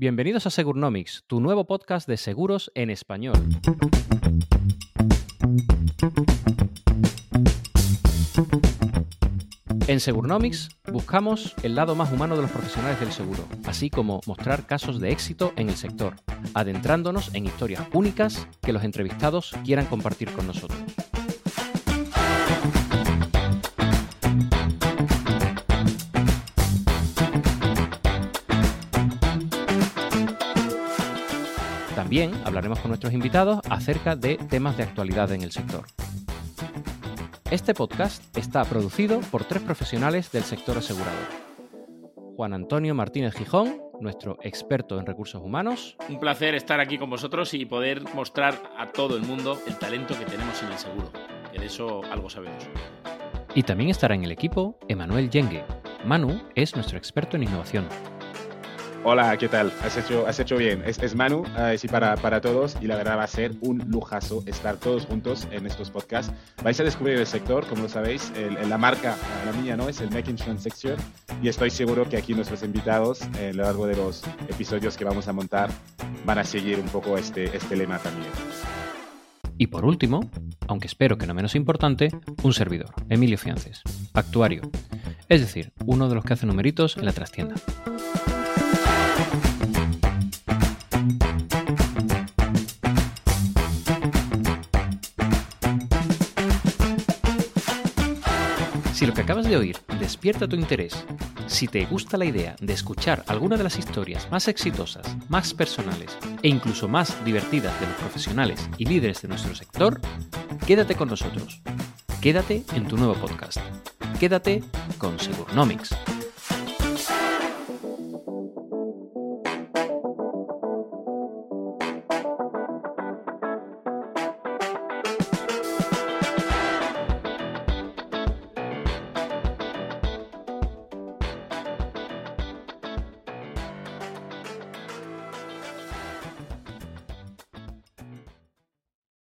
Bienvenidos a Segurnomics, tu nuevo podcast de seguros en español. En Segurnomics buscamos el lado más humano de los profesionales del seguro, así como mostrar casos de éxito en el sector, adentrándonos en historias únicas que los entrevistados quieran compartir con nosotros. También hablaremos con nuestros invitados acerca de temas de actualidad en el sector. Este podcast está producido por tres profesionales del sector asegurador. Juan Antonio Martínez Gijón, nuestro experto en recursos humanos. Un placer estar aquí con vosotros y poder mostrar a todo el mundo el talento que tenemos en el seguro. Que de eso algo sabemos. Y también estará en el equipo Emanuel Yengue. Manu es nuestro experto en innovación. Hola, ¿qué tal? Has hecho, has hecho bien. Es, es Manu, uh, sí, para, para todos y la verdad va a ser un lujazo estar todos juntos en estos podcasts. Vais a descubrir el sector, como lo sabéis, la marca, la mía, ¿no? Es el Make Insurance Sector y estoy seguro que aquí nuestros invitados, eh, a lo largo de los episodios que vamos a montar, van a seguir un poco este, este lema también. Y por último, aunque espero que no menos importante, un servidor, Emilio Fiances, actuario, es decir, uno de los que hace numeritos en la trastienda. Si lo que acabas de oír despierta tu interés, si te gusta la idea de escuchar alguna de las historias más exitosas, más personales e incluso más divertidas de los profesionales y líderes de nuestro sector, quédate con nosotros. Quédate en tu nuevo podcast. Quédate con Segurnomics.